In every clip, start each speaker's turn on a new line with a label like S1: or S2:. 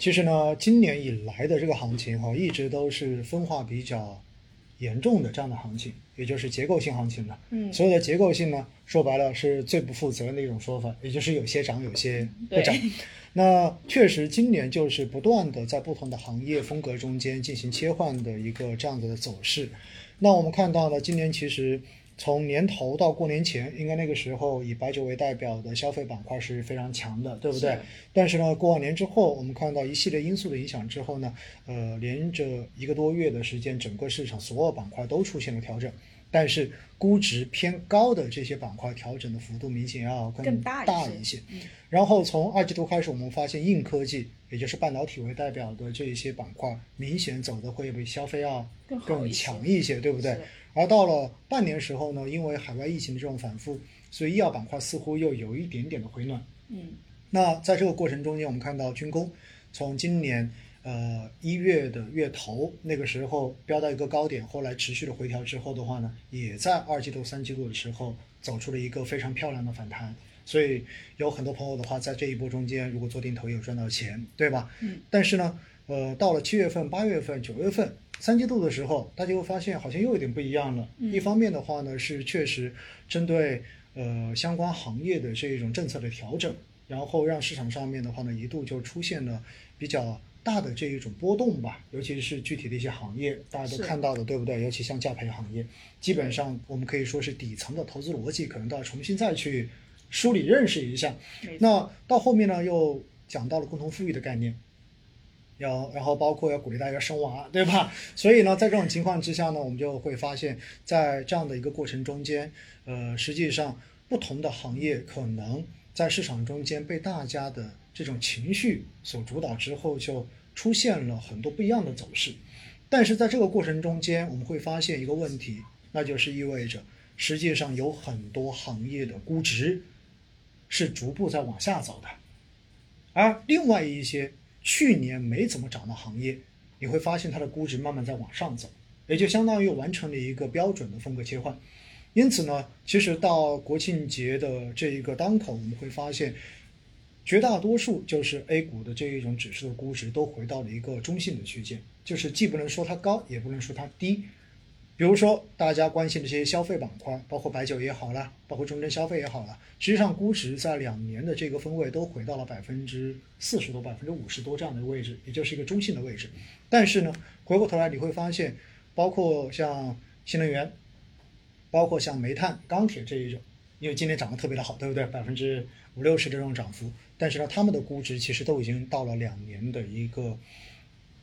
S1: 其实呢，今年以来的这个行情哈，一直都是分化比较严重的这样的行情，也就是结构性行情了。
S2: 嗯
S1: 所有的结构性呢，说白了是最不负责任的一种说法，也就是有些涨，有些不涨。那确实，今年就是不断的在不同的行业风格中间进行切换的一个这样子的走势。那我们看到呢，今年其实从年头到过年前，应该那个时候以白酒为代表的消费板块是非常强的，对不对
S2: 是？
S1: 但是呢，过完年之后，我们看到一系列因素的影响之后呢，呃，连着一个多月的时间，整个市场所有板块都出现了调整。但是估值偏高的这些板块调整的幅度明显要
S2: 更大
S1: 大
S2: 一些。
S1: 然后从二季度开始，我们发现硬科技，也就是半导体为代表的这一些板块，明显走的会比消费要更强一些，对不对？而到了半年时候呢，因为海外疫情的这种反复，所以医药板块似乎又有一点点的回暖。
S2: 嗯
S1: 那在这个过程中间，我们看到军工从今年呃一月的月头那个时候飙到一个高点，后来持续的回调之后的话呢，也在二季度、三季度的时候走出了一个非常漂亮的反弹。所以有很多朋友的话，在这一波中间，如果做定投也有赚到钱，对吧？
S2: 嗯。
S1: 但是呢，呃，到了七月份、八月份、九月份三季度的时候，大家会发现好像又有点不一样了。
S2: 嗯
S1: 一方面的话呢，是确实针对呃相关行业的这一种政策的调整，然后让市场上面的话呢，一度就出现了比较大的这一种波动吧，尤其是具体的一些行业，大家都看到的，对不对？尤其像价培行业，基本上我们可以说是底层的投资逻辑，可能都要重新再去梳理认识一下。那到后面呢，又讲到了共同富裕的概念，要然后包括要鼓励大家生娃，对吧？所以呢，在这种情况之下呢，我们就会发现，在这样的一个过程中间，呃，实际上不同的行业可能在市场中间被大家的这种情绪所主导之后，就出现了很多不一样的走势。但是在这个过程中间，我们会发现一个问题，那就是意味着实际上有很多行业的估值是逐步在往下走的，而另外一些去年没怎么涨的行业，你会发现它的估值慢慢在往上走，也就相当于完成了一个标准的风格切换。因此呢，其实到国庆节的这一个当口，我们会发现，绝大多数就是 A 股的这一种指数的估值都回到了一个中性的区间，就是既不能说它高，也不能说它低。比如说大家关心的这些消费板块，包括白酒也好啦，包括中证消费也好啦，实际上估值在两年的这个分位都回到了百分之四十多、百分之五十多这样的位置，也就是一个中性的位置。但是呢，回过头来你会发现，包括像新能源，包括像煤炭、钢铁这一种，因为今年涨得特别的好，对不对？百分之五六十这种涨幅，但是呢，他们的估值其实都已经到了两年的一个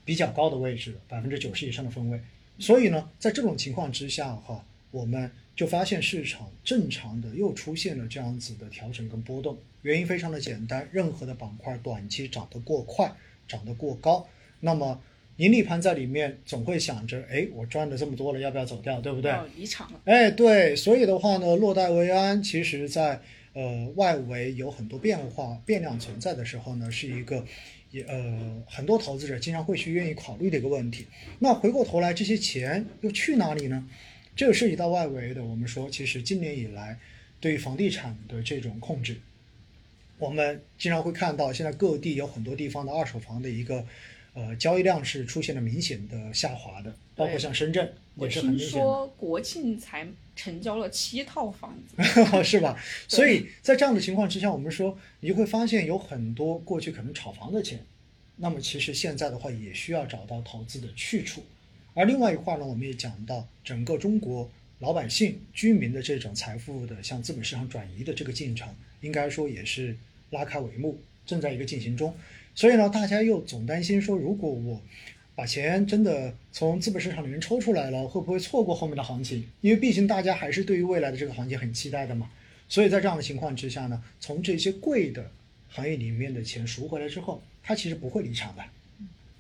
S1: 比较高的位置，百分之九十以上的分位。所以呢，在这种情况之下哈，我们就发现市场正常的又出现了这样子的调整跟波动。原因非常的简单，任何的板块短期涨得过快、涨得过高，那么盈利盘在里面总会想着，哎，我赚了这么多了，要不要走掉，对不对？
S2: 要离场了。
S1: 哎，对，所以的话呢，落袋为安，其实在呃外围有很多变化、变量存在的时候呢，是一个也呃很多投资者经常会去愿意考虑的一个问题。那回过头来，这些钱又去哪里呢？这个涉及到外围的，我们说，其实今年以来对于房地产的这种控制，我们经常会看到，现在各地有很多地方的二手房的一个呃交易量是出现了明显的下滑的，包括像深圳
S2: 我
S1: 也是很
S2: 听
S1: 明显的。
S2: 说国庆才成交了七套房子，
S1: 是吧？所以在这样的情况之下，我们说你就会发现有很多过去可能炒房的钱，那么其实现在的话也需要找到投资的去处。而另外一块呢，我们也讲到整个中国老百姓居民的这种财富的向资本市场转移的这个进程，应该说也是拉开帷幕，正在一个进行中。所以呢，大家又总担心说，如果我把钱真的从资本市场里面抽出来了，会不会错过后面的行情？因为毕竟大家还是对于未来的这个行情很期待的嘛。所以在这样的情况之下呢，从这些贵的行业里面的钱赎回来之后，它其实不会离场的。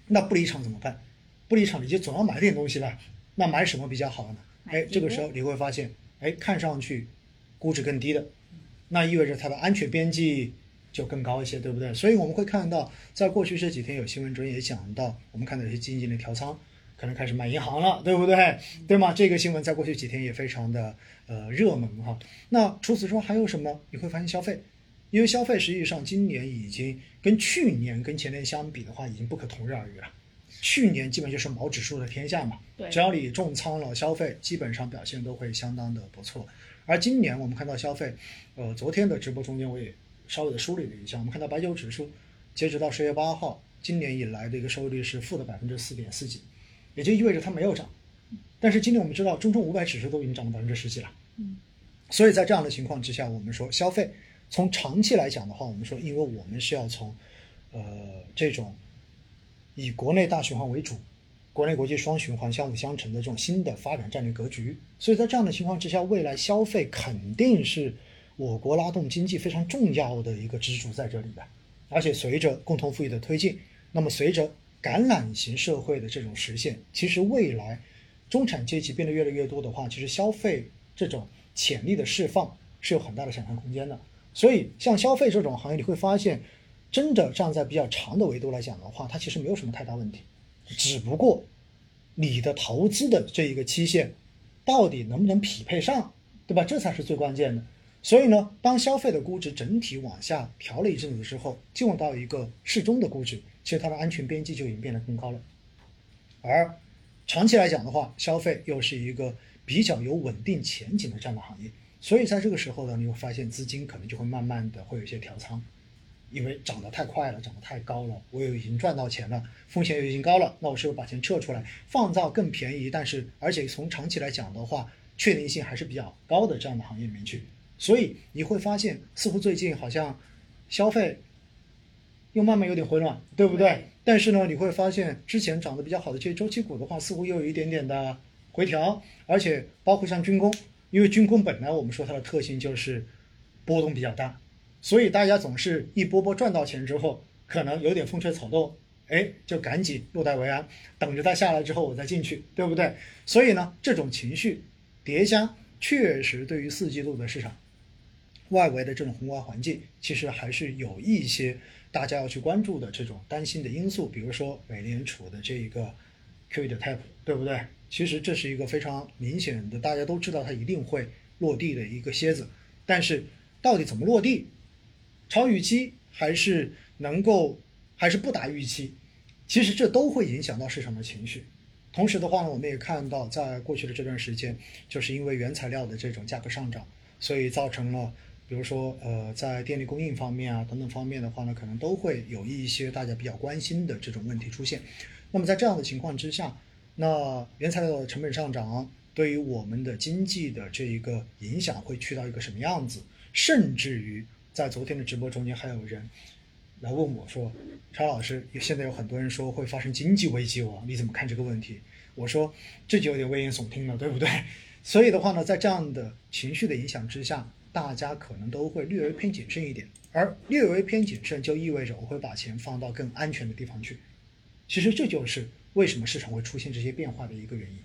S1: 那不离场怎么办？不离场你就总要买点东西吧。那买什么比较好呢？哎，这个时候你会发现，哎，看上去估值更低的，那意味着它的安全边际就更高一些，对不对？所以我们会看到，在过去这几天有新闻中也讲到，我们看到有些基金经理调仓，可能开始买银行了，对不对？对吗？这个新闻在过去几天也非常的呃热门哈。那除此之外还有什么？你会发现消费，因为消费实际上今年已经跟去年、跟前年相比的话，已经不可同日而语了。去年基本就是毛指数的天下嘛，
S2: 对
S1: 只要你重仓了消费，基本上表现都会相当的不错。而今年我们看到消费，呃，昨天的直播中间我也稍微的梳理了一下，我们看到白酒指数截止到十月八号，今年以来的一个收益率是负的百分之四点四几，也就意味着它没有涨。但是今年我们知道中证五百指数都已经涨了百分之十几了，
S2: 嗯，
S1: 所以在这样的情况之下，我们说消费从长期来讲的话，我们说，因为我们是要从呃这种以国内大循环为主，国内国际双循环相辅相成的这种新的发展战略格局，所以在这样的情况之下，未来消费肯定是我国拉动经济非常重要的一个支柱在这里的。而且随着共同富裕的推进，那么随着橄榄型社会的这种实现，其实未来中产阶级变得越来越多的话，其实消费这种潜力的释放是有很大的想象空间的。所以像消费这种行业，你会发现，真的站在比较长的维度来讲的话，它其实没有什么太大问题，只不过你的投资的这一个期限到底能不能匹配上，对吧？这才是最关键的。所以呢，当消费的估值整体往下调了一阵子之后，进入到一个适中的估值，其实它的安全边际就已经变得更高了。而长期来讲的话，消费又是一个比较有稳定前景的这样的行业，所以在这个时候呢，你会发现资金可能就会慢慢的会有一些调仓，因为涨得太快了，涨得太高了，我又已经赚到钱了，风险又已经高了，那我是不是把钱撤出来，放到更便宜，但是而且从长期来讲的话，确定性还是比较高的这样的行业里面去。所以你会发现，似乎最近好像消费又慢慢有点回暖，对不对？
S2: 对
S1: 但是呢，你会发现之前涨得比较好的这些周期股的话，似乎又有一点点的回调，而且包括像军工，因为军工本来我们说它的特性就是波动比较大，所以大家总是一波波赚到钱之后，可能有点风吹草动，哎，就赶紧落袋为安，等着它下来之后我再进去，对不对？所以呢，这种情绪叠加，确实对于四季度的市场外围的这种宏观环境，其实还是有一些大家要去关注的这种担心的因素，比如说美联储的这一个 QE 的 tape，对不对？其实这是一个非常明显的，大家都知道它一定会落地的一个蝎子，但是到底怎么落地，超预期还是能够还是不达预期，其实这都会影响到市场的情绪。同时的话呢，我们也看到，在过去的这段时间，就是因为原材料的这种价格上涨，所以造成了，比如说呃，在电力供应方面啊等等方面的话呢，可能都会有一些大家比较关心的这种问题出现。那么在这样的情况之下，那原材料的成本上涨对于我们的经济的这一个影响会去到一个什么样子？甚至于在昨天的直播中间，还有人来问我说：“查老师，现在有很多人说会发生经济危机哦，你怎么看这个问题？”我说这就有点危言耸听了，对不对？所以的话呢，在这样的情绪的影响之下，大家可能都会略微偏谨慎一点，而略微偏谨慎就意味着我会把钱放到更安全的地方去。其实这就是为什么市场会出现这些变化的一个原因。